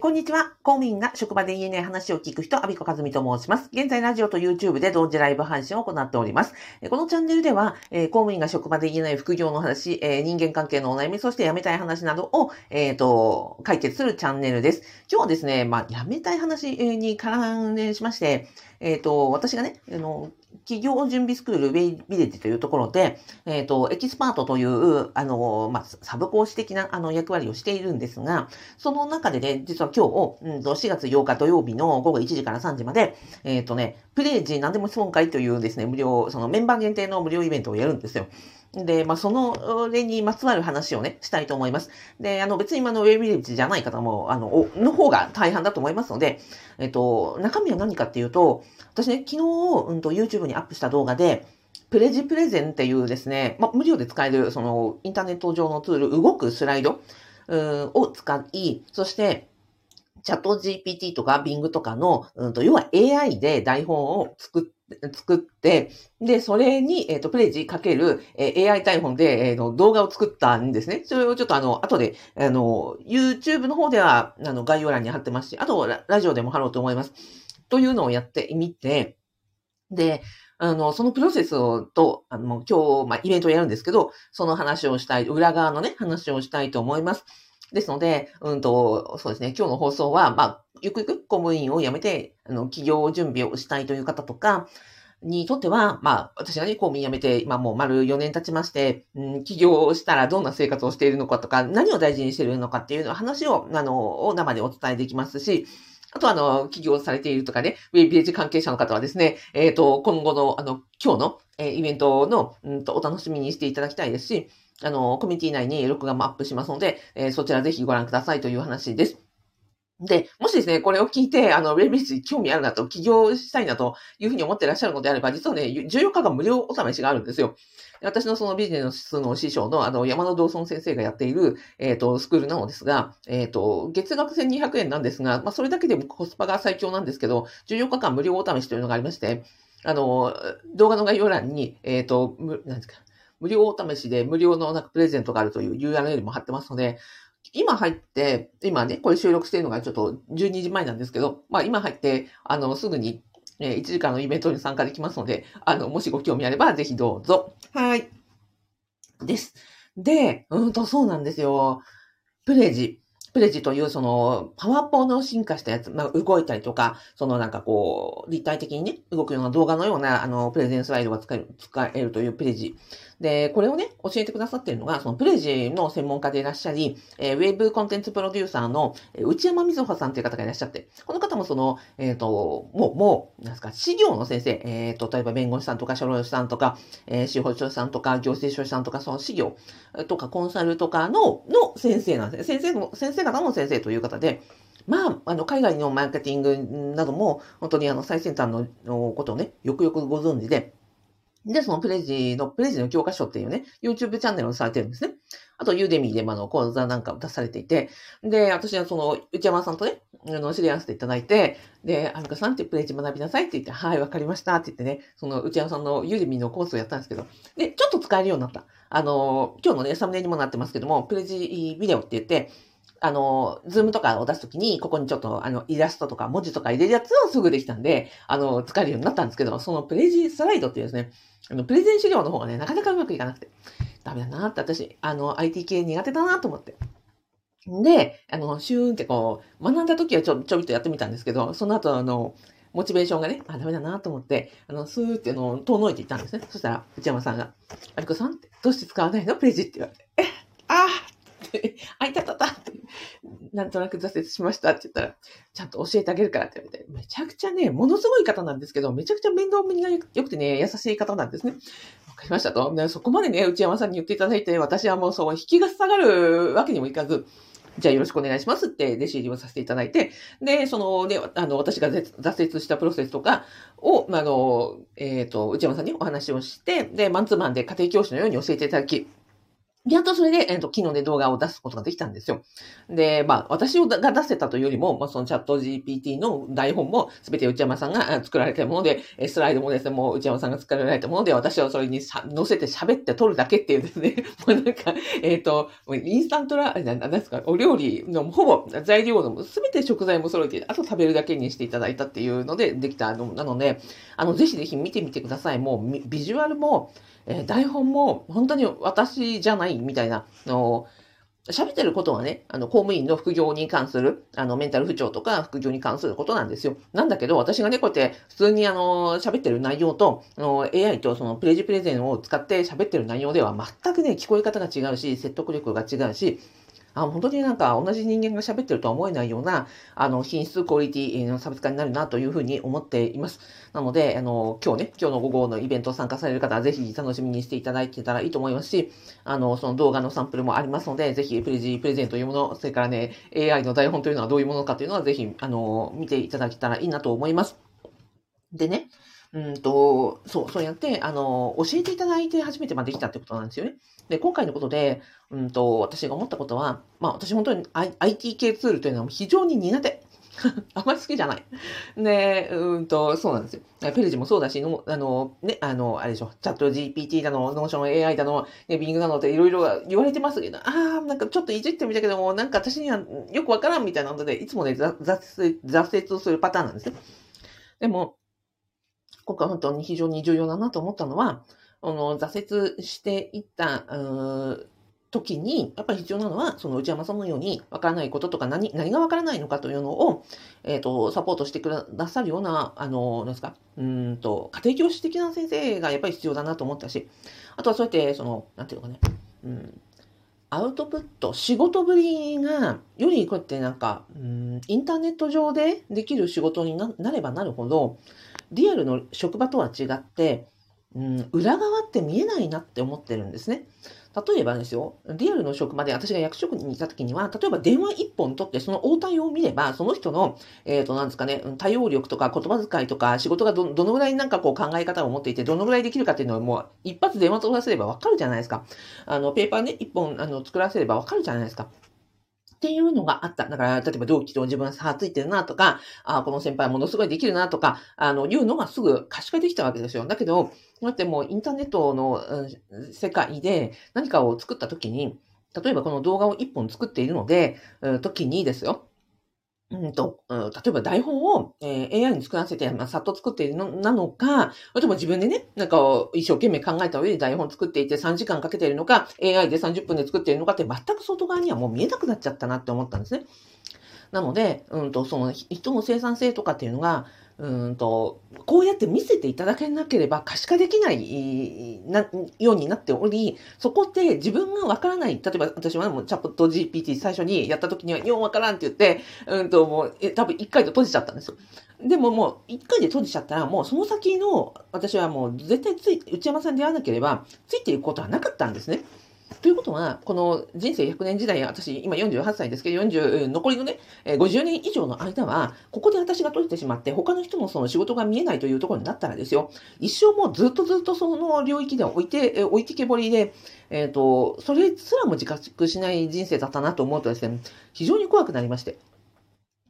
こんにちは。公務員が職場で言えない話を聞く人、アビ子和美と申します。現在、ラジオと YouTube で同時ライブ配信を行っております。このチャンネルでは、公務員が職場で言えない副業の話、人間関係のお悩み、そして辞めたい話などを、えっ、ー、と、解決するチャンネルです。今日はですね、まあ、辞めたい話に関連しまして、えっ、ー、と、私がね、あの、企業準備スクールウェイビレッジというところで、えっ、ー、と、エキスパートという、あの、まあ、サブ講師的な、あの、役割をしているんですが、その中でね、実は今日、うんと、4月8日土曜日の午後1時から3時まで、えっ、ー、とね、プレイジ何でも質問会というですね、無料、そのメンバー限定の無料イベントをやるんですよ。で、まあ、その例にまつわる話をね、したいと思います。で、あの、別に今のウェブビレッジじゃない方も、あの、の方が大半だと思いますので、えっと、中身は何かっていうと、私ね、昨日、うんと、YouTube にアップした動画で、プレジプレゼンっていうですね、まあ、無料で使える、その、インターネット上のツール、動くスライド、うんを使い、そして、チャット GPT とか Bing とかの、うんと、要は AI で台本を作って、作って、で、それに、えっ、ー、と、プレイジかける、えー、AI 台本で、えー、の動画を作ったんですね。それをちょっとあの、後で、あの、YouTube の方では、あの、概要欄に貼ってますし、あとラ、ラジオでも貼ろうと思います。というのをやってみて、で、あの、そのプロセスをと、あの、今日、まあ、イベントをやるんですけど、その話をしたい、裏側のね、話をしたいと思います。ですので、うんと、そうですね、今日の放送は、まあ、ゆくゆく公務員を辞めて、あの、企業準備をしたいという方とか、にとっては、まあ、私がね、公務員辞めて、今もう丸4年経ちまして、うん、起業したらどんな生活をしているのかとか、何を大事にしているのかっていうの話を、あの、生でお伝えできますし、あとあの、起業されているとかね、ウェビレッジ関係者の方はですね、えっ、ー、と、今後の、あの、今日の、えー、イベントの、うんと、お楽しみにしていただきたいですし、あの、コミュニティ内に録画もアップしますので、えー、そちらぜひご覧くださいという話です。で、もしですね、これを聞いて、あの、ウェブビジに興味あるなと、起業したいなというふうに思ってらっしゃるのであれば、実はね、14日間無料お試しがあるんですよ。私のそのビジネスの師匠の、あの、山野道尊先生がやっている、えっ、ー、と、スクールなのですが、えっ、ー、と、月額1200円なんですが、まあ、それだけでもコスパが最強なんですけど、14日間無料お試しというのがありまして、あの、動画の概要欄に、えっ、ー、と、なんですか、無料お試しで無料のなんかプレゼントがあるという URL も貼ってますので、今入って、今ね、これ収録してるのがちょっと12時前なんですけど、まあ今入って、あの、すぐに、え1時間のイベントに参加できますので、あの、もしご興味あればぜひどうぞ。はい。です。で、うんと、そうなんですよ。プレジ。プレジというそのパワポの進化したやつ、まあ、動いたりとか、そのなんかこう、立体的にね、動くような動画のようなあの、プレゼンスライドが使える、使えるというプレジで、これをね、教えてくださっているのが、そのプレジの専門家でいらっしゃり、えー、ウェブコンテンツプロデューサーの内山瑞穂さんという方がいらっしゃって、この方もその、えっ、ー、と、もう、もう、なんですか、資料の先生、えっ、ー、と、例えば弁護士さんとか書類士さんとか、えー、司法書士さんとか、行政書士さんとか、その資料とかコンサルとかの、の先生なんですね。先生の、先生方の先生という方で、まあ、あの、海外のマーケティングなども、本当にあの、最先端のことをね、よくよくご存知で、で、その Prezi の、 Prezi の教科書っていうね、YouTube チャンネルをされてるんですね。あと、 Udemy で、まあの、講座なんかを出されていて、で、私はその、内山さんとね、あの、知り合わせていただいて、で、アミカさんって Prezi 学びなさいって言って、はい、わかりましたって言ってね、その、内山さんの Udemy のコースをやったんですけど、で、ちょっと使えるようになった。あの、今日のね、サムネにもなってますけども、 Prezi Video って言って、あの、 Zoom とかを出すときに、ここにちょっと、あの、イラストとか文字とか入れるやつをすぐできたんで、あの、使えるようになったんですけど、その Prezi スライドっていうですね、あの、プレゼン資料の方がね、なかなかうまくいかなくて、ダメだなって私、あの、IT 系苦手だなと思って。で、あの、シューンってこう、学んだ時はちょ、ちょびっとやってみたんですけど、その後、あの、モチベーションがね、あ、ダメだなと思って、あの、スーっての、遠のいていったんですね。そしたら、内山さんが、アリコさんって、どうして使わないの？プレジって言われて、あ、いたたたって、なんとなく挫折しましたって言ったら、ちゃんと教えてあげるからって言われて、めちゃくちゃね、ものすごい方なんですけど、めちゃくちゃ面倒見が良くてね、優しい方なんですね。わかりましたと。そこまでね、内山さんに言っていただいて、私はもうそう、引きが下がるわけにもいかず、じゃあよろしくお願いしますって弟子入りをさせていただいて、で、その、ね、あの、私が挫折したプロセスとかを、あの、えっ、ー、と、内山さんにお話をして、で、マンツーマンで家庭教師のように教えていただき、やっとそれで、えっ、ー、と、昨日で動画を出すことができたんですよ。で、まあ、私が出せたというよりも、まあ、そのチャット GPT の台本も、すべて内山さんが作られたもので、スライドもですね、もう内山さんが作られたもので、私はそれに載せて喋って撮るだけっていうですね、もうなんか、えっ、ー、と、インスタントラ、なんですか、お料理のほぼ材料のすべて食材も揃えて、あと食べるだけにしていただいたっていうのでできたのなので、あの、ぜひぜひ見てみてください。もう、ビジュアルも、えー、台本も本当に私じゃないみたいなあの喋ってることはね、あの、公務員の副業に関する、あの、メンタル不調とか副業に関することなんですよ。なんだけど、私がね、こうやって普通にあの、喋ってる内容と、あの、AI とそのプレジプレゼンを使って喋ってる内容では全くね、聞こえ方が違うし、説得力が違うし、あ本当になんか同じ人間が喋ってるとは思えないような、あの、品質、クオリティの差別化になるなというふうに思っています。なので、あの、今日ね、今日の午後のイベントを参加される方はぜひ楽しみにしていただけたらいいと思いますし、あの、その動画のサンプルもありますので、ぜひプレジプレゼントというもの、それからね、AI の台本というのはどういうものかというのはぜひ、あの、見ていただけたらいいなと思います。でね、うんと、そう、そうやって、あの、教えていただいて初めてまできたってことなんですよね。で、今回のことで、うんと、私が思ったことは、まあ私本当に IT 系ツールというのは非常に苦手。あまり好きじゃない。で、うんと、そうなんですよ。 Prezi もそうだし、のあの、ね、あの、あれでしょ、 ChatGPT だの、 Notion AI だの、ね、 Bing だのっていろいろ言われてますけど、ああ、なんかちょっといじってみたけども、なんか私にはよくわからんみたいなので、いつもね、挫折するパターンなんですね。でも、今回本当に非常に重要だなと思ったのは、あの、挫折していった、時に、やっぱり必要なのは、その内山さんのように、わからないこととか何、何がわからないのかというのを、えっ、ー、と、サポートしてくださるような、あの、なんですか、うんと、家庭教師的な先生がやっぱり必要だなと思ったし、あとはそうやって、その、なんていうかね、うん、アウトプット、仕事ぶりが、よりこうやってなんか、うん、インターネット上でできる仕事になればなるほど、リアルの職場とは違って、うん、裏側って見えないなって思ってるんですね。例えばですよ、リアルの職場で私が役職にいた時には、例えば電話一本取ってその応対を見れば、その人の、えっ、ー、と、なんですかね、対応力とか言葉遣いとか仕事がど、どのぐらいなんかこう考え方を持っていて、どのぐらいできるかっていうのをもう一発電話取らせればわかるじゃないですか。あの、ペーパーね、一本あの作らせればわかるじゃないですか。っていうのがあった。だから、例えば同期と自分は差ついてるなとか、あこの先輩ものすごいできるなとか、あの、いうのがすぐ可視化できたわけですよ。だけど、だってもうインターネットの、世界で何かを作った時に、例えばこの動画を一本作っているので、時にですよ。うんと、うん、例えば台本を、え、AI に作らせて、まあ、さっと作っているのなのか、例えば自分でね、なんか一生懸命考えた上で台本作っていて3時間かけているのか、AI で30分で作っているのかって全く外側にはもう見えなくなっちゃったなって思ったんですね。なので、うんと、その人の生産性とかっていうのが、うんと、こうやって見せていただけなければ可視化できないなようになっており、そこって自分がわからない。例えば私はもうチャット GPT 最初にやった時には、ようわからんって言って、うんと、もう、多分一回で閉じちゃったんですよ。でももう、一回で閉じちゃったら、もうその先の、私はもう絶対つい、内山さんで会わなければ、ついていくことはなかったんですね。ということは、この人生100年時代、私、今48歳ですけど、40、残りのね、50年以上の間は、ここで私が閉じてしまって、他の人のその仕事が見えないというところになったらですよ、一生もうずっとずっとその領域で置いて、置いてけぼりで、えっ、ー、と、それすらも自覚しない人生だったなと思うとですね、非常に怖くなりまして。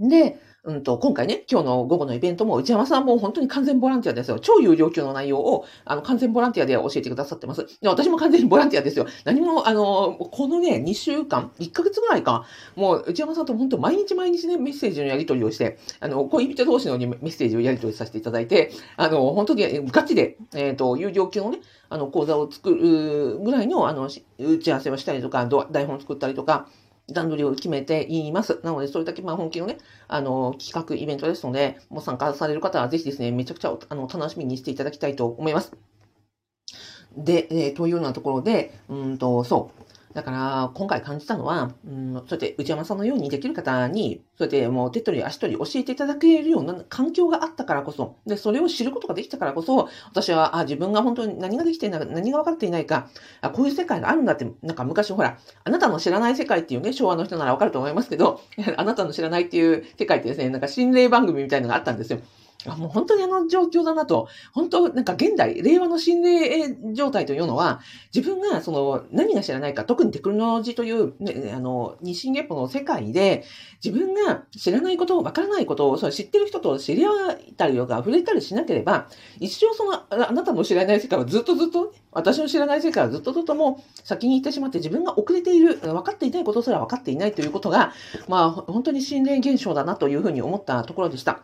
で、うんと、今回ね、今日の午後のイベントも、内山さんも本当に完全ボランティアですよ。超有料級の内容を、あの、完全ボランティアで教えてくださってます。で私も完全にボランティアですよ。何も、あの、このね、2週間、1ヶ月ぐらいか、もう、内山さんと本当毎日毎日ね、メッセージのやり取りをして、あの、恋人同士のようにメッセージをやり取りさせていただいて、あの、本当にガチで、えっ、ー、と、有料級のね、あの、講座を作るぐらいの、あの、打ち合わせをしたりとか、台本作ったりとか、段取りを決めています。なので、それだけまあ本気のね、あの、企画イベントですので、もう参加される方はぜひですね、めちゃくちゃあの楽しみにしていただきたいと思います。で、えー、というようなところで、うんと、そう。だから、今回感じたのは、うん、そうやって内山さんのようにできる方に、そうやってもう手取り足取り教えていただけるような環境があったからこそ、で、それを知ることができたからこそ、私は、あ、自分が本当に何ができていないか、何が分かっていないか、あ、こういう世界があるんだって、なんか昔ほら、あなたの知らない世界っていうね、昭和の人ならわかると思いますけど、あなたの知らないっていう世界ってですね、なんか心霊番組みたいなのがあったんですよ。あもう本当にあの状況だなと、本当なんか現代、令和の心霊状態というのは、自分がその何が知らないか、特にテクノロジーという、ね、あの、日進月歩の世界で、自分が知らないことを、わからないことを、そ知ってる人と知り合ったりとか、触れたりしなければ、一生その、あなたの知らない世界はずっとずっと、私の知らない世界はずっとずっともう先に行ってしまって自分が遅れている、分かっていないことすら分かっていないということが、まあ本当に心霊現象だなというふうに思ったところでした。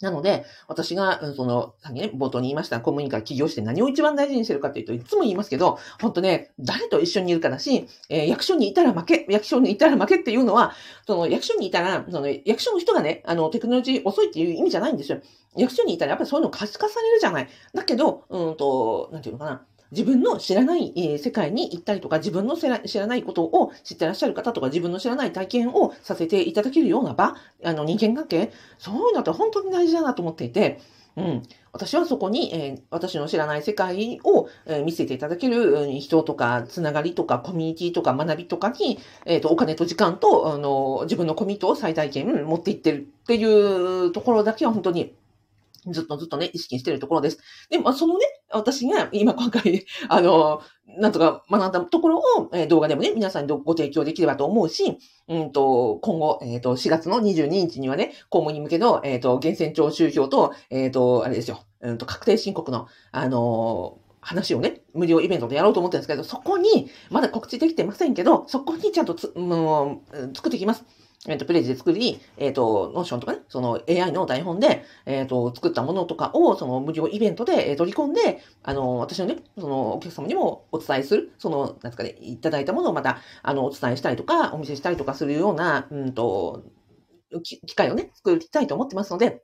なので、私が、その、さっきね、冒頭に言いました、公務員から起業して何を一番大事にしてるかっていうと、いつも言いますけど、本当ね、誰と一緒にいるかだし、えー、役所にいたら負け、役所にいたら負けっていうのは、その役所にいたら、その役所の人がね、あの、テクノロジー遅いっていう意味じゃないんですよ。役所にいたらやっぱりそういうの可視化されるじゃない。だけど、うんと、なんていうのかな。自分の知らない世界に行ったりとか、自分の知らないことを知ってらっしゃる方とか、自分の知らない体験をさせていただけるような場、あの人間関係、そういうのって本当に大事だなと思っていて、うん。私はそこに、えー、私の知らない世界を、えー、見せていただける人とか、つながりとか、コミュニティとか、学びとかに、えっ、ー、と、お金と時間と、あの、自分のコミットを最大限持っていってるっていうところだけは本当にずっとずっとね、意識してるところです。で、まあ、そのね、私が今今回、あの、なんとか学んだところを、えー、動画でもね、皆さんにご提供できればと思うし、うんと、今後、えっ、ー、と、4月の22日にはね、公務に向けの、えっ、ー、と、源泉徴収票と、えっ、と、あれですよ、うんと、確定申告の、あの話をね、無料イベントでやろうと思ってるんですけど、そこに、まだ告知できてませんけど、そこにちゃんとつ、もう、作ってきます。えっ、ー、と、 Prezi で作り、えっ、ー、と、 Notion とかね、その AI の台本で、えっ、と、作ったものとかを、その無料イベントで、え取り込んで、あの、私のね、そのお客様にもお伝えする、その、なんですかね、いただいたものをまた、あの、お伝えしたりとか、お見せしたりとかするような、うんと、機会をね、作りたいと思ってますので、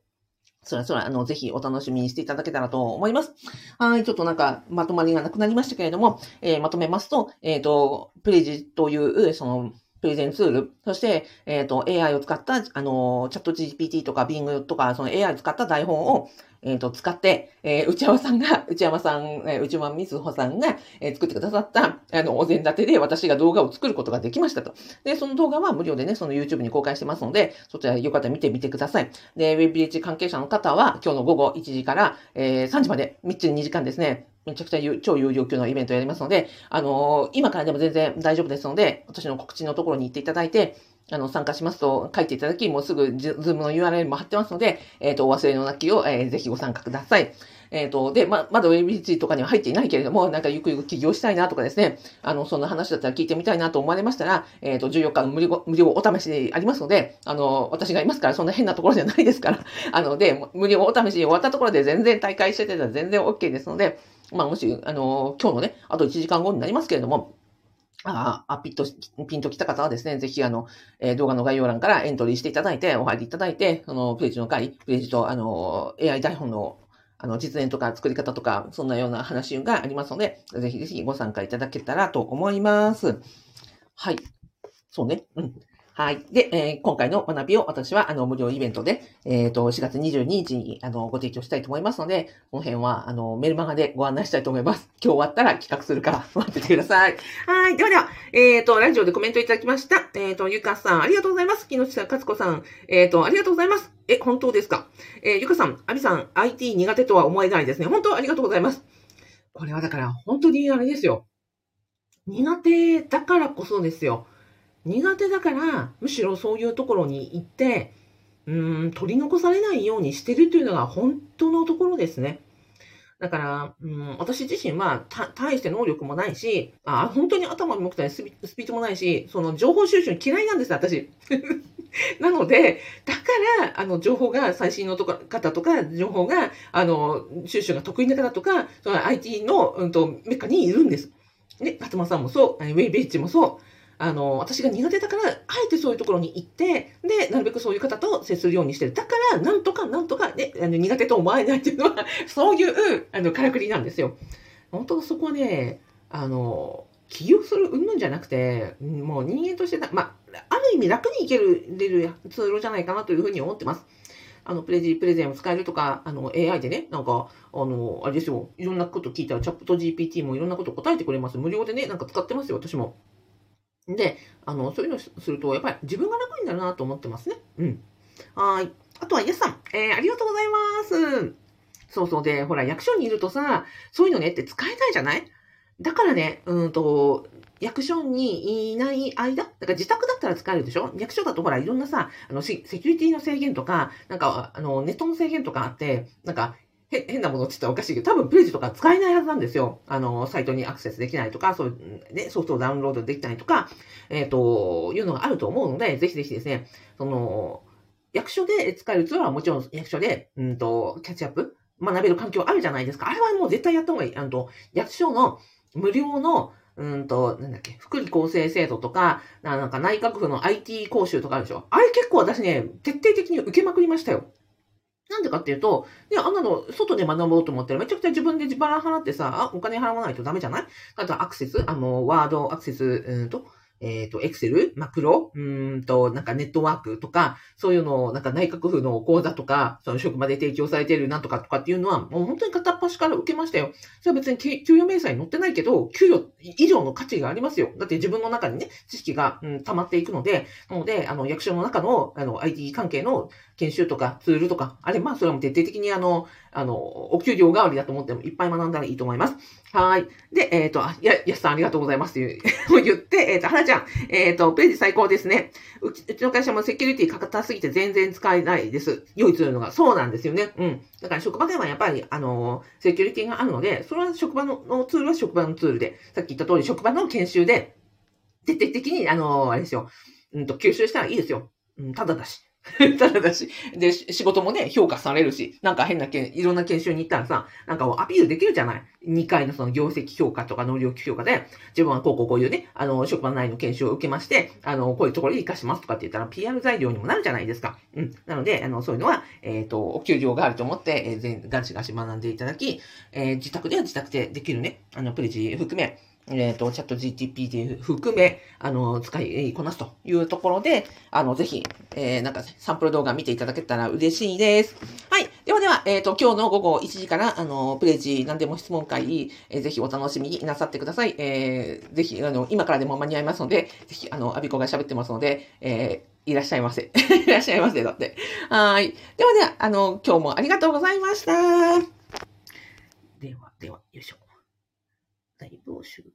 それそれ、あの、ぜひお楽しみにしていただけたらと思います。はい、ちょっとなんか、まとまりがなくなりましたけれども、えー、まとめますと、えっ、ー、と、 Prezi という、その、プレゼンツール、そして、えっ、ー、と、AI を使った、あの、チャット GPT とか Bing とか、その AI を使った台本を、えっ、ー、と、使って、えー、内山さんが、内山さん、えー、内山みずほさんが、えー、作ってくださった、あの、お膳立てで私が動画を作ることができましたと。で、その動画は無料でね、その YouTube に公開してますので、そちらよかったら見てみてください。で、ウェブリッジ関係者の方は、今日の午後1時から、えー、3時まで、みっちり2時間ですね、めちゃくちゃ超有料級のイベントやりますので、あのー、今からでも全然大丈夫ですので、私の告知のところに行っていただいて、あの、参加しますと書いていただき、もうすぐ、ズームの URL も貼ってますので、えっ、ー、と、お忘れのなきを、えー、ぜひご参加ください。えっ、ー、と、で、ま、まだウェブリッジとかには入っていないけれども、なんかゆくゆく起業したいなとかですね、あの、そんな話だったら聞いてみたいなと思われましたら、えっ、ー、と、14日の無料、無料お試しでありますので、あの、私がいますから、そんな変なところじゃないですから、あの、で、無料お試し終わったところで全然大会してたら全然 OK ですので、まあ、もし、あの、今日のね、あと1時間後になりますけれども、ああ、ピッと、ピンと来た方はですね、ぜひあの、えー、動画の概要欄からエントリーしていただいて、お入りいただいて、そのページの回、ページと、あの、AI 台本の、あの、実演とか作り方とか、そんなような話がありますので、ぜひぜひご参加いただけたらと思います。はい。そうね。うん。はい。で、えー、今回の学びを私は、あの、無料イベントで、えっ、ー、と、4月22日に、あの、ご提供したいと思いますので、この辺は、あの、メルマガでご案内したいと思います。今日終わったら企画するから 待っててください。はい。ではでは、えっ、ー、と、ラジオでコメントいただきました。えっ、と、ゆかさん、ありがとうございます。木下かつこさん、えっ、と、ありがとうございます。え、本当ですか？えゆかさん、あびさん、IT 苦手とは思えないですね。本当ありがとうございます。これはだから、本当にあれですよ。苦手だからこそですよ。苦手だから、むしろそういうところに行って、うん、取り残されないようにしてるというのが本当のところですね。だから、うん、私自身は、大して能力もないし、あ本当に頭に持くたスピードもないし、その情報収集嫌いなんです、私。なので、だから、あの、情報が、最新のとか方とか、情報が、あの、収集が得意な方とか、その IT の、うんと、メカにいるんです。で、勝間さんもそう、ウェイベイチもそう、あの、私が苦手だから、あえてそういうところに行って、で、なるべくそういう方と接するようにしてる。だから、なんとかなんとか、ね、あの苦手と思われないっていうのは、そういう、あの、からくりなんですよ。本当そこはね、あの、起業するうんじゃなくて、もう人間としてまあ、ある意味楽にいける、れるツールじゃないかなというふうに思ってます。あの、プレジ、プレゼンを使えるとか、あの、AI でね、なんか、あの、あれですよ、いろんなこと聞いたら、チャット GPT もいろんなこと答えてくれます。無料でね、なんか使ってますよ、私も。で、あの、そういうのすると、やっぱり自分が楽になるなと思ってますね。うん。はい。あとは、イエスさん、えー、ありがとうございます。そうそうで、ほら、役所にいるとさ、そういうのねって使えないじゃない？だからね、うんと、役所にいない間、だから自宅だったら使えるでしょ？役所だとほら、いろんなさ、あの、セキュリティの制限とか、なんか、あの、ネットの制限とかあって、なんか、へ変なものって言ったらおかしいけど、多分ページとか使えないはずなんですよ。あの、サイトにアクセスできないとか、そういう、ね、ソフトをダウンロードできないとか、えっ、ー、と、いうのがあると思うので、ぜひぜひですね、その、役所で使えるツールはもちろん役所で、うんと、キャッチアップ学べる環境あるじゃないですか。あれはもう絶対やった方がいい。あの、役所の無料のうんと、なんだっけ、福利厚生制度とか、なんか内閣府の IT 講習とかあるでしょあれ結構私ね、徹底的に受けまくりましたよ。なんでかっていうと、ね、あんなの外で学ぼうと思ったらめちゃくちゃ自分で自腹払ってさ、あ、お金払わないとダメじゃない？あとアクセス、あの、ワードアクセス、うんと、えっ、ー、と、エクセル、マクロ、うんと、なんかネットワークとか、そういうのを、なんか内閣府の講座とか、その職場で提供されているなんとかとかっていうのは、もう本当に片っ端から受けましたよ。それは別に給与明細に載ってないけど、給与以上の価値がありますよ。だって自分の中にね、知識が、うん、溜まっていくので、なので、あの、役所の中の、あの、IT 関係の研修とかツールとか、あれ、まあ、それも徹底的にあの、あの、お給料代わりだと思ってもいっぱい学んだらいいと思います。はい。で、えっ、ー、と、や、やすさんありがとうございますという 言って、えっ、ー、と、はなちゃん、えっ、ー、と、ページ最高ですね。うち、うちの会社もセキュリティかかったすぎて全然使えないです。良いツールのが。そうなんですよね。うん。だから職場ではやっぱり、あの、セキュリティがあるので、それは職場ののツールは職場のツールで、さっき言った通り職場の研修で、徹底的に、あの、あれですよ、うんと、吸収したらいいですよ。うん、ただだし。ただだし、で、仕事もね、評価されるし、なんか変なけん、いろんな研修に行ったらさ、なんかアピールできるじゃない ?2 回のその業績評価とか能力評価で、自分はこうこうこういうね、あの、職場内の研修を受けまして、あの、こういうところで活かしますとかって言ったら PR 材料にもなるじゃないですか。うん。なので、あの、そういうのは、えっ、ー、と、お給料があると思って、えー、全、ガチガチ学んでいただき、えー、自宅では自宅でできるね、あの、プレジ含め、えっ、ー、と、チャット GTP で含め、あの、使いこなすというところで、あの、ぜひ、えー、なんか、サンプル動画見ていただけたら嬉しいです。はい。ではでは、えっ、ー、と、今日の午後1時から、あの、プレイジ何でも質問会、えー、ぜひお楽しみになさってください。えー、ぜひ、あの、今からでも間に合いますので、ぜひ、あの、アビコが喋ってますので、えー、いらっしゃいませ。いらっしゃいませ。だって。はい。ではでは、あの、今日もありがとうございました。では、では、よいしょ。ライブを終了。